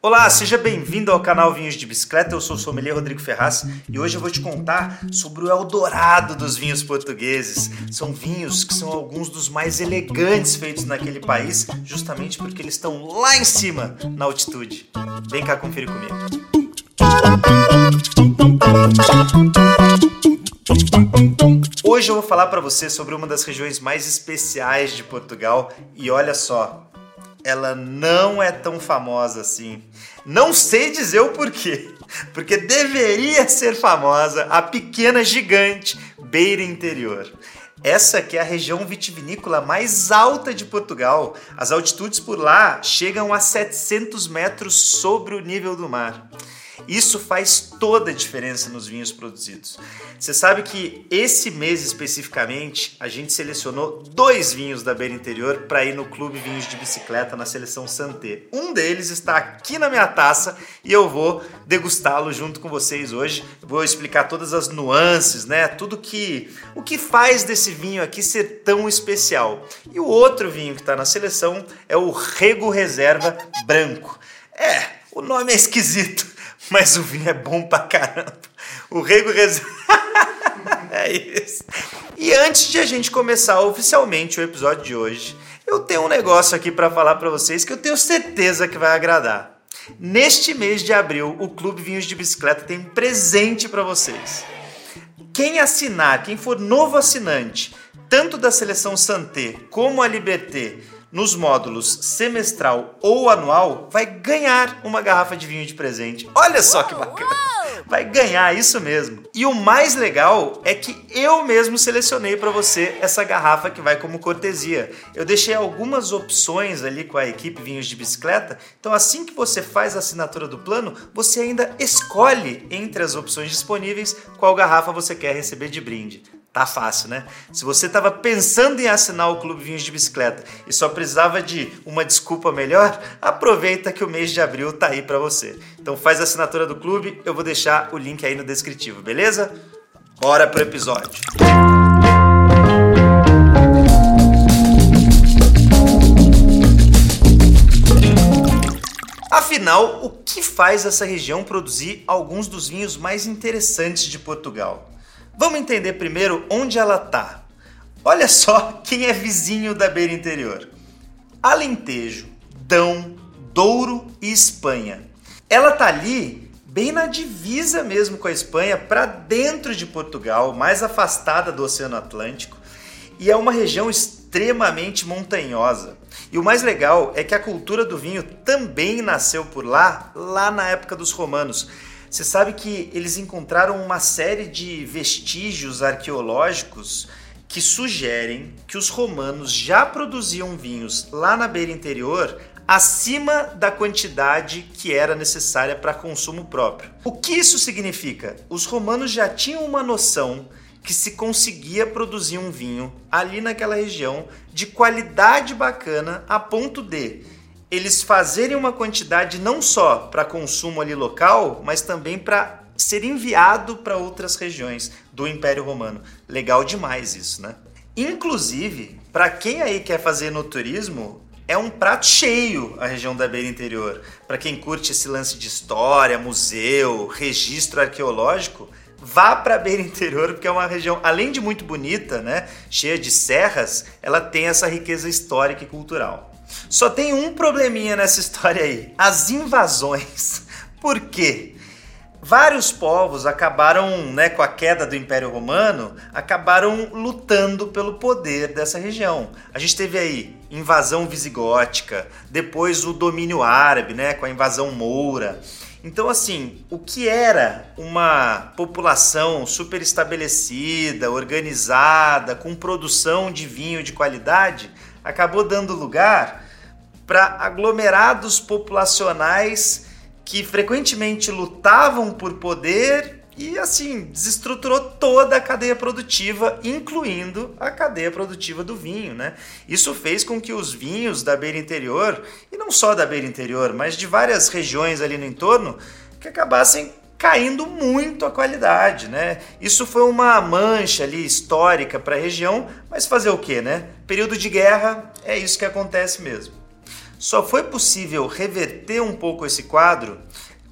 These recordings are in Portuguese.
Olá, seja bem-vindo ao canal Vinhos de Bicicleta. Eu sou o sommelier Rodrigo Ferraz e hoje eu vou te contar sobre o Eldorado dos vinhos portugueses. São vinhos que são alguns dos mais elegantes feitos naquele país, justamente porque eles estão lá em cima, na altitude. Vem cá conferir comigo. Hoje eu vou falar para você sobre uma das regiões mais especiais de Portugal e olha só, ela não é tão famosa assim. Não sei dizer o porquê, porque deveria ser famosa a pequena gigante Beira Interior. Essa que é a região vitivinícola mais alta de Portugal. As altitudes por lá chegam a 700 metros sobre o nível do mar. Isso faz toda a diferença nos vinhos produzidos. Você sabe que esse mês especificamente a gente selecionou dois vinhos da Beira Interior para ir no Clube Vinhos de Bicicleta na seleção Santé. Um deles está aqui na minha taça e eu vou degustá-lo junto com vocês hoje. Vou explicar todas as nuances, né? Tudo que o que faz desse vinho aqui ser tão especial. E o outro vinho que está na seleção é o Rego Reserva Branco. É, o nome é esquisito mas o vinho é bom pra caramba. O Rego Reserva. é isso. E antes de a gente começar oficialmente o episódio de hoje, eu tenho um negócio aqui para falar para vocês que eu tenho certeza que vai agradar. Neste mês de abril, o Clube Vinhos de Bicicleta tem um presente para vocês. Quem assinar, quem for novo assinante, tanto da seleção Santé como a Liberté, nos módulos semestral ou anual, vai ganhar uma garrafa de vinho de presente. Olha só que bacana! Vai ganhar isso mesmo. E o mais legal é que eu mesmo selecionei para você essa garrafa que vai como cortesia. Eu deixei algumas opções ali com a equipe Vinhos de Bicicleta. Então, assim que você faz a assinatura do plano, você ainda escolhe entre as opções disponíveis qual garrafa você quer receber de brinde. Tá fácil, né? Se você estava pensando em assinar o Clube Vinhos de Bicicleta e só precisava de uma desculpa melhor, aproveita que o mês de abril tá aí para você. Então faz a assinatura do clube, eu vou deixar o link aí no descritivo, beleza? Bora pro episódio. Afinal, o que faz essa região produzir alguns dos vinhos mais interessantes de Portugal? Vamos entender primeiro onde ela está. Olha só quem é vizinho da beira interior: Alentejo, Dão, Douro e Espanha. Ela tá ali bem na divisa mesmo com a Espanha, para dentro de Portugal, mais afastada do Oceano Atlântico, e é uma região extremamente montanhosa. E o mais legal é que a cultura do vinho também nasceu por lá, lá na época dos romanos. Você sabe que eles encontraram uma série de vestígios arqueológicos que sugerem que os romanos já produziam vinhos lá na beira interior acima da quantidade que era necessária para consumo próprio. O que isso significa? Os romanos já tinham uma noção que se conseguia produzir um vinho ali naquela região de qualidade bacana a ponto de eles fazerem uma quantidade não só para consumo ali local, mas também para ser enviado para outras regiões do Império Romano. Legal demais isso, né? Inclusive, para quem aí quer fazer no turismo, é um prato cheio a região da beira interior. Para quem curte esse lance de história, museu, registro arqueológico, vá para a beira interior, porque é uma região, além de muito bonita, né, cheia de serras, ela tem essa riqueza histórica e cultural. Só tem um probleminha nessa história aí: as invasões. Por quê? Vários povos acabaram, né, com a queda do Império Romano, acabaram lutando pelo poder dessa região. A gente teve aí invasão visigótica, depois o domínio árabe, né, com a invasão moura. Então, assim, o que era uma população super estabelecida, organizada, com produção de vinho de qualidade, acabou dando lugar para aglomerados populacionais que frequentemente lutavam por poder e assim desestruturou toda a cadeia produtiva, incluindo a cadeia produtiva do vinho, né? Isso fez com que os vinhos da beira interior, e não só da beira interior, mas de várias regiões ali no entorno, que acabassem caindo muito a qualidade, né? Isso foi uma mancha ali histórica para a região, mas fazer o quê, né? Período de guerra é isso que acontece mesmo. Só foi possível reverter um pouco esse quadro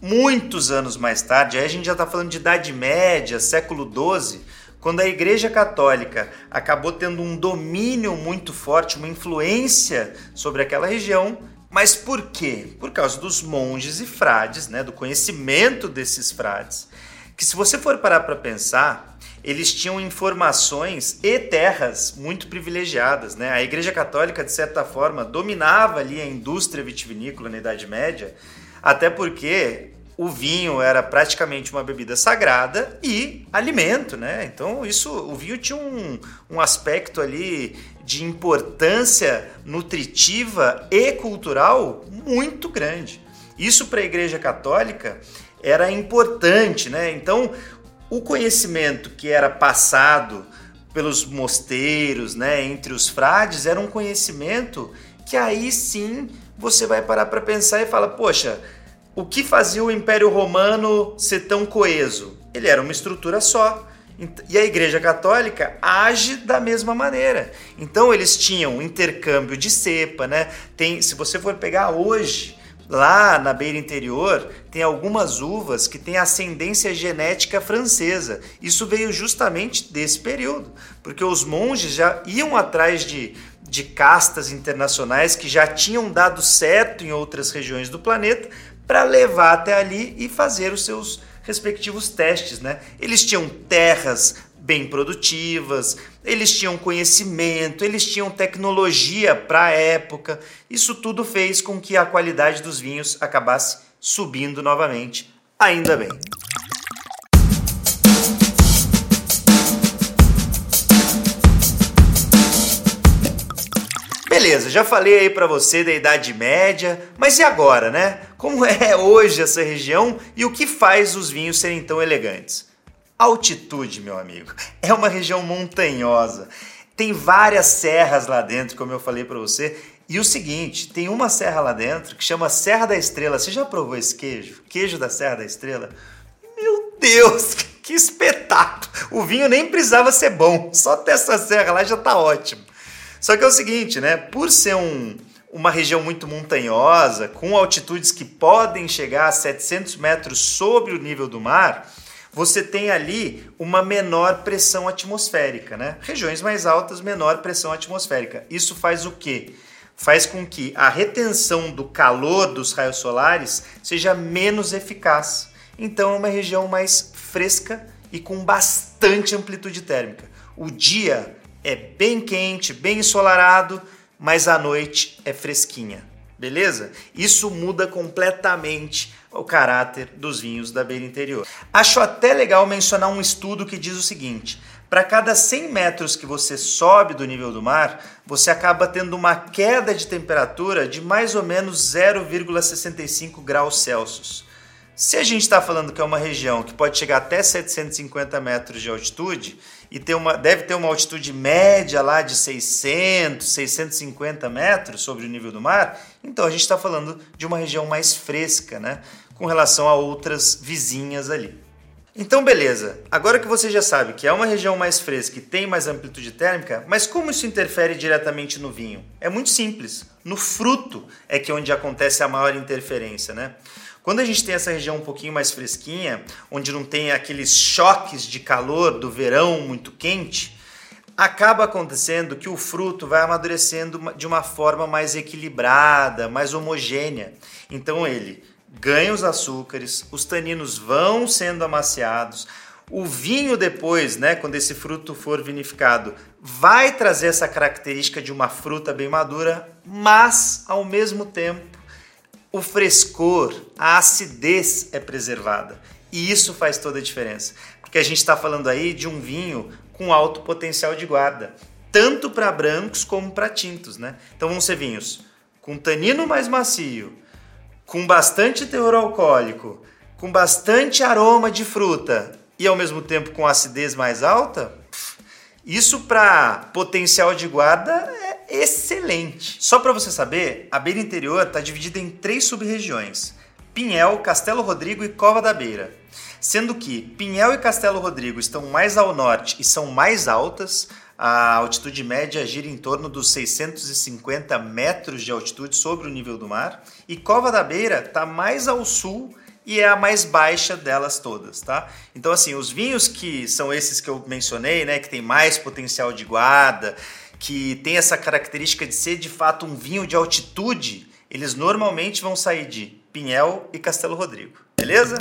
muitos anos mais tarde, aí a gente já está falando de Idade Média, século XII, quando a Igreja Católica acabou tendo um domínio muito forte, uma influência sobre aquela região. Mas por quê? Por causa dos monges e frades, né, do conhecimento desses frades, que se você for parar para pensar, eles tinham informações e terras muito privilegiadas. Né? A Igreja Católica, de certa forma, dominava ali a indústria vitivinícola na Idade Média, até porque o vinho era praticamente uma bebida sagrada e alimento, né? Então isso, o vinho tinha um, um aspecto ali de importância nutritiva e cultural muito grande. Isso para a Igreja Católica era importante, né? Então o conhecimento que era passado pelos mosteiros, né, entre os frades, era um conhecimento que aí sim você vai parar para pensar e fala, poxa, o que fazia o Império Romano ser tão coeso? Ele era uma estrutura só. E a Igreja Católica age da mesma maneira. Então eles tinham intercâmbio de cepa, né? Tem, se você for pegar hoje, lá na beira interior, tem algumas uvas que têm ascendência genética francesa. Isso veio justamente desse período, porque os monges já iam atrás de, de castas internacionais que já tinham dado certo em outras regiões do planeta para levar até ali e fazer os seus respectivos testes, né? Eles tinham terras bem produtivas, eles tinham conhecimento, eles tinham tecnologia para a época. Isso tudo fez com que a qualidade dos vinhos acabasse subindo novamente. Ainda bem. Beleza, já falei aí para você da Idade Média, mas e agora, né? Como é hoje essa região e o que faz os vinhos serem tão elegantes? Altitude, meu amigo. É uma região montanhosa. Tem várias serras lá dentro, como eu falei para você. E o seguinte, tem uma serra lá dentro que chama Serra da Estrela. Você já provou esse queijo? Queijo da Serra da Estrela? Meu Deus, que espetáculo! O vinho nem precisava ser bom, só ter essa serra lá já tá ótimo. Só que é o seguinte, né? Por ser um, uma região muito montanhosa, com altitudes que podem chegar a 700 metros sobre o nível do mar, você tem ali uma menor pressão atmosférica, né? Regiões mais altas, menor pressão atmosférica. Isso faz o quê? Faz com que a retenção do calor dos raios solares seja menos eficaz. Então é uma região mais fresca e com bastante amplitude térmica. O dia é bem quente, bem ensolarado, mas a noite é fresquinha. Beleza? Isso muda completamente o caráter dos vinhos da beira interior. Acho até legal mencionar um estudo que diz o seguinte: para cada 100 metros que você sobe do nível do mar, você acaba tendo uma queda de temperatura de mais ou menos 0,65 graus Celsius. Se a gente está falando que é uma região que pode chegar até 750 metros de altitude e ter uma, deve ter uma altitude média lá de 600, 650 metros sobre o nível do mar, então a gente está falando de uma região mais fresca, né, com relação a outras vizinhas ali. Então, beleza. Agora que você já sabe que é uma região mais fresca e tem mais amplitude térmica, mas como isso interfere diretamente no vinho? É muito simples. No fruto é que é onde acontece a maior interferência, né? Quando a gente tem essa região um pouquinho mais fresquinha, onde não tem aqueles choques de calor do verão muito quente, acaba acontecendo que o fruto vai amadurecendo de uma forma mais equilibrada, mais homogênea. Então ele ganha os açúcares, os taninos vão sendo amaciados, o vinho depois, né, quando esse fruto for vinificado, vai trazer essa característica de uma fruta bem madura, mas ao mesmo tempo o frescor, a acidez é preservada. E isso faz toda a diferença. Porque a gente está falando aí de um vinho com alto potencial de guarda, tanto para brancos como para tintos, né? Então vão ser vinhos com tanino mais macio, com bastante teor alcoólico, com bastante aroma de fruta e ao mesmo tempo com acidez mais alta. Isso para potencial de guarda excelente. Só para você saber, a beira interior está dividida em três sub-regiões: Pinhel, Castelo Rodrigo e Cova da Beira. Sendo que Pinhel e Castelo Rodrigo estão mais ao norte e são mais altas, A altitude média gira em torno dos 650 metros de altitude sobre o nível do mar. E Cova da Beira está mais ao sul e é a mais baixa delas todas, tá? Então, assim, os vinhos que são esses que eu mencionei, né, que tem mais potencial de guarda, que tem essa característica de ser de fato um vinho de altitude, eles normalmente vão sair de Pinhel e Castelo Rodrigo, beleza?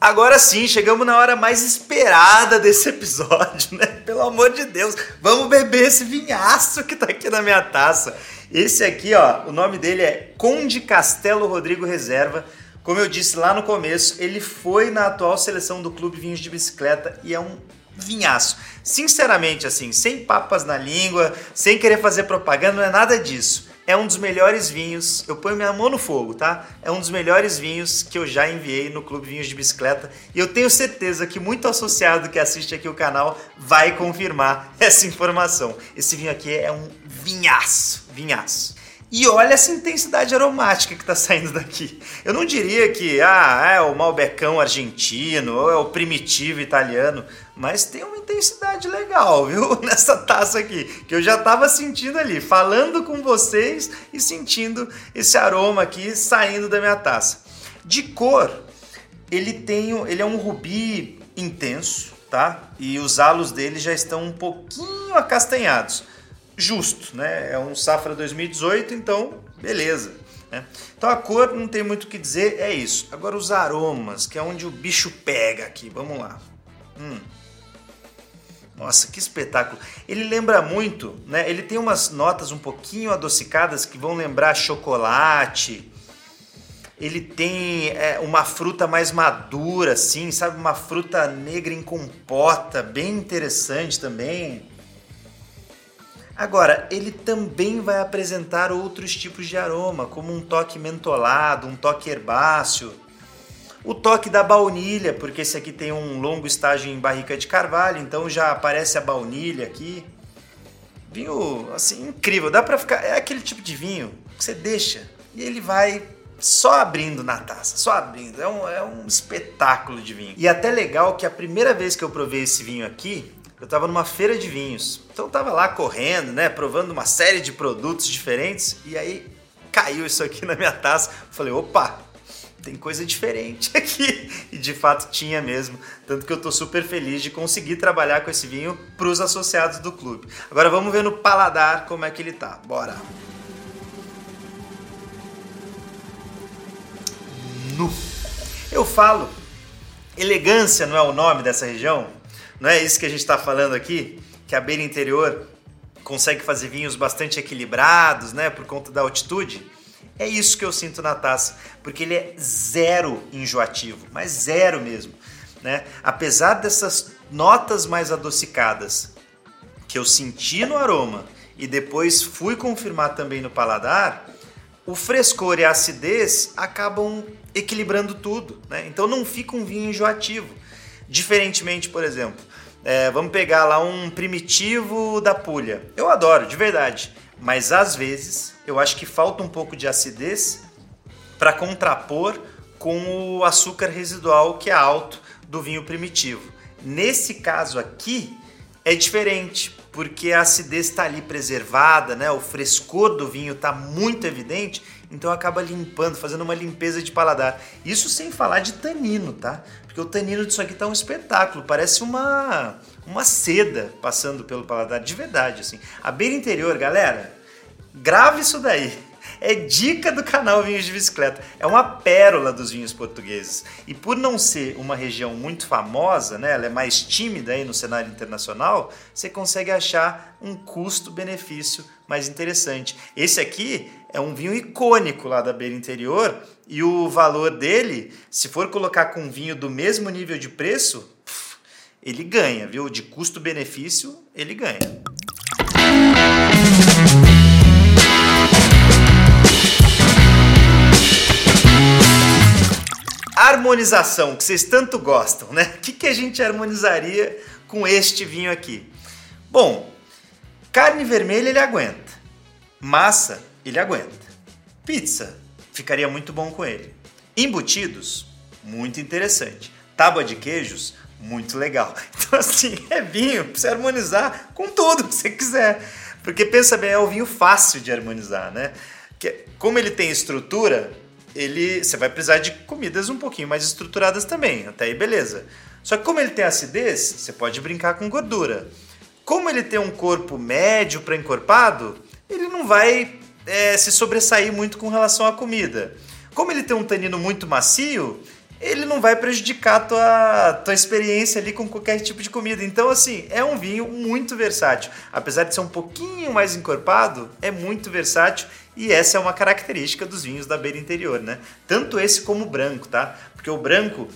Agora sim, chegamos na hora mais esperada desse episódio, né? Pelo amor de Deus, vamos beber esse vinhaço que tá aqui na minha taça. Esse aqui, ó, o nome dele é Conde Castelo Rodrigo Reserva. Como eu disse lá no começo, ele foi na atual seleção do Clube Vinhos de Bicicleta e é um vinhaço. Sinceramente, assim, sem papas na língua, sem querer fazer propaganda, não é nada disso é um dos melhores vinhos. Eu ponho minha mão no fogo, tá? É um dos melhores vinhos que eu já enviei no Clube Vinhos de Bicicleta. E eu tenho certeza que muito associado que assiste aqui o canal vai confirmar essa informação. Esse vinho aqui é um vinhaço, vinhaço. E olha essa intensidade aromática que está saindo daqui. Eu não diria que ah, é o malbecão argentino ou é o primitivo italiano, mas tem uma intensidade legal, viu? Nessa taça aqui, que eu já estava sentindo ali, falando com vocês e sentindo esse aroma aqui saindo da minha taça. De cor, ele tem, ele é um rubi intenso, tá? E os halos dele já estão um pouquinho acastanhados justo, né? É um safra 2018, então beleza. Né? Então a cor não tem muito o que dizer, é isso. Agora os aromas, que é onde o bicho pega aqui. Vamos lá. Hum. Nossa, que espetáculo! Ele lembra muito, né? Ele tem umas notas um pouquinho adocicadas que vão lembrar chocolate. Ele tem é, uma fruta mais madura, assim, sabe? Uma fruta negra em compota, bem interessante também. Agora, ele também vai apresentar outros tipos de aroma, como um toque mentolado, um toque herbáceo, o toque da baunilha, porque esse aqui tem um longo estágio em barrica de carvalho, então já aparece a baunilha aqui. Vinho, assim, incrível. Dá pra ficar. É aquele tipo de vinho que você deixa e ele vai só abrindo na taça, só abrindo. É um, é um espetáculo de vinho. E até legal que a primeira vez que eu provei esse vinho aqui, eu estava numa feira de vinhos. Então eu tava lá correndo, né, provando uma série de produtos diferentes e aí caiu isso aqui na minha taça. Eu falei, opa, tem coisa diferente aqui. E de fato tinha mesmo. Tanto que eu tô super feliz de conseguir trabalhar com esse vinho para os associados do clube. Agora vamos ver no paladar como é que ele tá. Bora. Nu. Eu falo, elegância não é o nome dessa região? Não é isso que a gente está falando aqui? Que a beira interior consegue fazer vinhos bastante equilibrados, né? Por conta da altitude. É isso que eu sinto na taça, porque ele é zero enjoativo, mas zero mesmo, né? Apesar dessas notas mais adocicadas que eu senti no aroma e depois fui confirmar também no paladar, o frescor e a acidez acabam equilibrando tudo, né? Então não fica um vinho enjoativo. Diferentemente, por exemplo, é, vamos pegar lá um primitivo da pulha. Eu adoro, de verdade. Mas às vezes eu acho que falta um pouco de acidez para contrapor com o açúcar residual que é alto do vinho primitivo. Nesse caso aqui é diferente, porque a acidez está ali preservada, né? o frescor do vinho está muito evidente então acaba limpando, fazendo uma limpeza de paladar. Isso sem falar de tanino, tá? Porque o tanino disso aqui tá um espetáculo, parece uma uma seda passando pelo paladar de verdade assim. A beira interior, galera, grave isso daí é dica do canal Vinhos de Bicicleta. É uma pérola dos vinhos portugueses. E por não ser uma região muito famosa, né, ela é mais tímida aí no cenário internacional, você consegue achar um custo-benefício mais interessante. Esse aqui é um vinho icônico lá da beira interior e o valor dele, se for colocar com um vinho do mesmo nível de preço, ele ganha, viu? De custo-benefício, ele ganha. Harmonização que vocês tanto gostam, né? O que, que a gente harmonizaria com este vinho aqui? Bom, carne vermelha ele aguenta, massa ele aguenta, pizza ficaria muito bom com ele. Embutidos, muito interessante. Tábua de queijos, muito legal. Então, assim, é vinho pra você harmonizar com tudo que você quiser. Porque pensa bem, é o vinho fácil de harmonizar, né? Que, como ele tem estrutura, ele você vai precisar de comidas um pouquinho mais estruturadas também, até aí beleza. Só que como ele tem acidez, você pode brincar com gordura. Como ele tem um corpo médio para encorpado, ele não vai é, se sobressair muito com relação à comida. Como ele tem um tanino muito macio, ele não vai prejudicar a tua, tua experiência ali com qualquer tipo de comida. Então, assim, é um vinho muito versátil. Apesar de ser um pouquinho mais encorpado, é muito versátil e essa é uma característica dos vinhos da beira interior, né? Tanto esse como o branco, tá? Porque o branco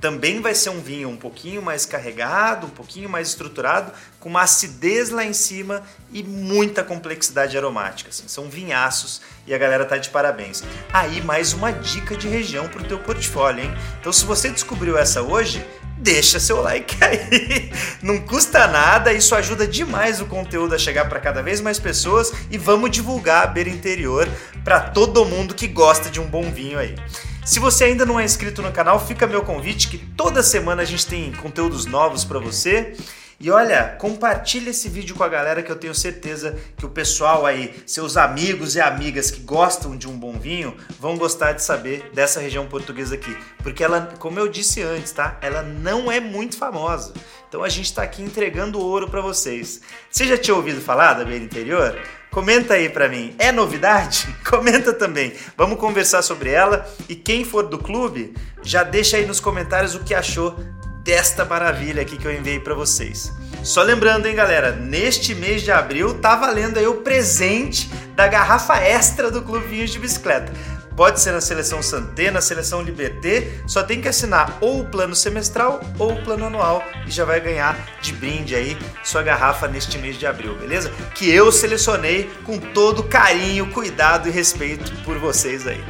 também vai ser um vinho um pouquinho mais carregado, um pouquinho mais estruturado, com uma acidez lá em cima e muita complexidade aromática. Assim. São vinhaços e a galera tá de parabéns. Aí mais uma dica de região para o teu portfólio, hein? Então se você descobriu essa hoje, deixa seu like aí. Não custa nada, isso ajuda demais o conteúdo a chegar para cada vez mais pessoas e vamos divulgar a beira interior para todo mundo que gosta de um bom vinho aí. Se você ainda não é inscrito no canal, fica meu convite que toda semana a gente tem conteúdos novos para você. E olha, compartilha esse vídeo com a galera que eu tenho certeza que o pessoal aí, seus amigos e amigas que gostam de um bom vinho, vão gostar de saber dessa região portuguesa aqui, porque ela, como eu disse antes, tá? Ela não é muito famosa. Então a gente está aqui entregando ouro para vocês. Você já tinha ouvido falar da Beira Interior? Comenta aí para mim. É novidade? Comenta também. Vamos conversar sobre ela e quem for do clube, já deixa aí nos comentários o que achou desta maravilha aqui que eu enviei para vocês. Só lembrando, hein, galera, neste mês de abril tá valendo aí o presente da garrafa extra do Clube Vinhos de Bicicleta. Pode ser na seleção Santé, na seleção Liberté, só tem que assinar ou o plano semestral ou o plano anual e já vai ganhar de brinde aí sua garrafa neste mês de abril, beleza? Que eu selecionei com todo carinho, cuidado e respeito por vocês aí.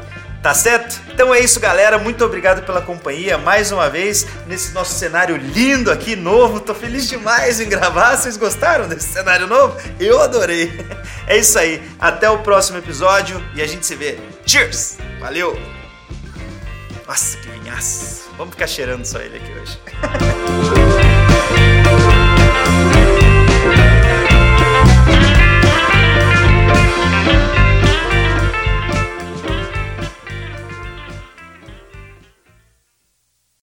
Tá certo? Então é isso, galera. Muito obrigado pela companhia mais uma vez nesse nosso cenário lindo aqui, novo. Tô feliz demais em gravar. Vocês gostaram desse cenário novo? Eu adorei. É isso aí. Até o próximo episódio e a gente se vê. Cheers! Valeu! Nossa, que vinhaço. Vamos ficar cheirando só ele aqui hoje.